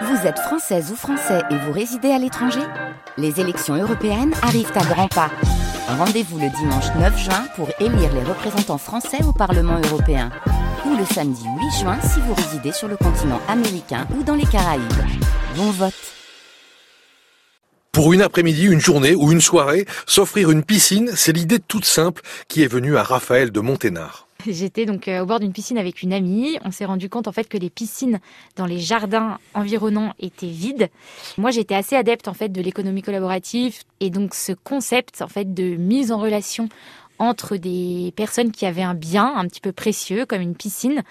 Vous êtes française ou français et vous résidez à l'étranger Les élections européennes arrivent à grands pas. Rendez-vous le dimanche 9 juin pour élire les représentants français au Parlement européen. Ou le samedi 8 juin si vous résidez sur le continent américain ou dans les Caraïbes. Bon vote pour une après-midi, une journée ou une soirée, s'offrir une piscine, c'est l'idée toute simple qui est venue à Raphaël de Monténard. J'étais donc euh, au bord d'une piscine avec une amie. On s'est rendu compte en fait que les piscines dans les jardins environnants étaient vides. Moi, j'étais assez adepte en fait de l'économie collaborative et donc ce concept en fait de mise en relation entre des personnes qui avaient un bien un petit peu précieux comme une piscine,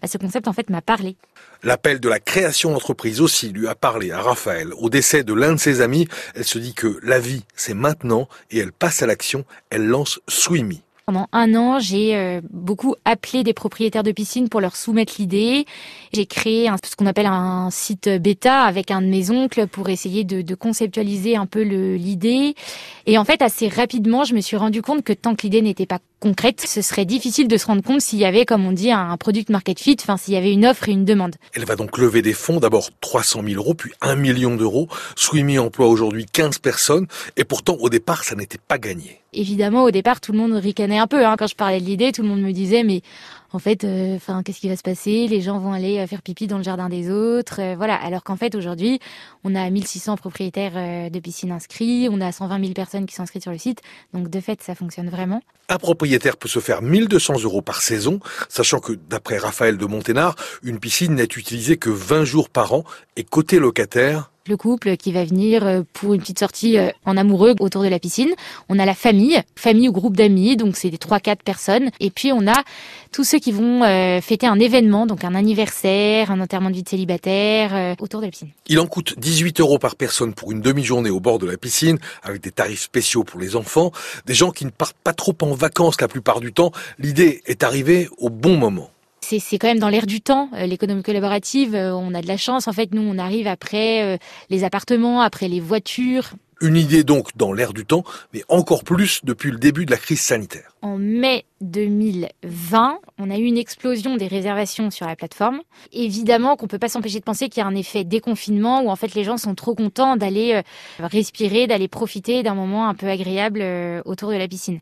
bah, ce concept en fait m'a parlé. L'appel de la création d'entreprise aussi lui a parlé à Raphaël. Au décès de l'un de ses amis, elle se dit que la vie c'est maintenant et elle passe à l'action. Elle lance Swimmy. Pendant un an, j'ai euh, beaucoup appelé des propriétaires de piscines pour leur soumettre l'idée. J'ai créé ce qu'on appelle un site bêta avec un de mes oncles pour essayer de, de conceptualiser un peu l'idée. Et en fait, assez rapidement, je me suis rendu compte que tant que l'idée n'était pas concrète, ce serait difficile de se rendre compte s'il y avait, comme on dit, un product market fit, enfin s'il y avait une offre et une demande. Elle va donc lever des fonds, d'abord 300 000 euros, puis 1 million d'euros. Swimmy emploie aujourd'hui 15 personnes, et pourtant au départ, ça n'était pas gagné. Évidemment, au départ, tout le monde ricanait un peu. Hein. Quand je parlais de l'idée, tout le monde me disait, mais en fait, euh, qu'est-ce qui va se passer? Les gens vont aller euh, faire pipi dans le jardin des autres, euh, voilà. Alors qu'en fait, aujourd'hui, on a 1600 propriétaires de piscines inscrits, on a 120 000 personnes qui sont inscrites sur le site, donc de fait, ça fonctionne vraiment. Un propriétaire peut se faire 1200 euros par saison, sachant que, d'après Raphaël de Monténard, une piscine n'est utilisée que 20 jours par an et côté locataire, le couple qui va venir euh, pour une petite sortie euh, en amoureux autour de la piscine. On a la famille, famille ou groupe d'amis, donc c'est des trois quatre personnes. Et puis on a tous ceux qui vont euh, fêter un événement, donc un anniversaire, un enterrement de vie de célibataire autour de la piscine. Il en coûte 18 euros par personne pour une demi-journée au bord de la piscine, avec des tarifs spéciaux pour les enfants. Des gens qui ne partent pas trop en vacances la plupart du temps. L'idée est arrivée au bon moment c'est quand même dans l'air du temps. Euh, l'économie collaborative, euh, on a de la chance. En fait, nous, on arrive après euh, les appartements, après les voitures. Une idée donc dans l'air du temps, mais encore plus depuis le début de la crise sanitaire. En mai 2020, on a eu une explosion des réservations sur la plateforme. Évidemment qu'on peut pas s'empêcher de penser qu'il y a un effet déconfinement où en fait les gens sont trop contents d'aller respirer, d'aller profiter d'un moment un peu agréable autour de la piscine.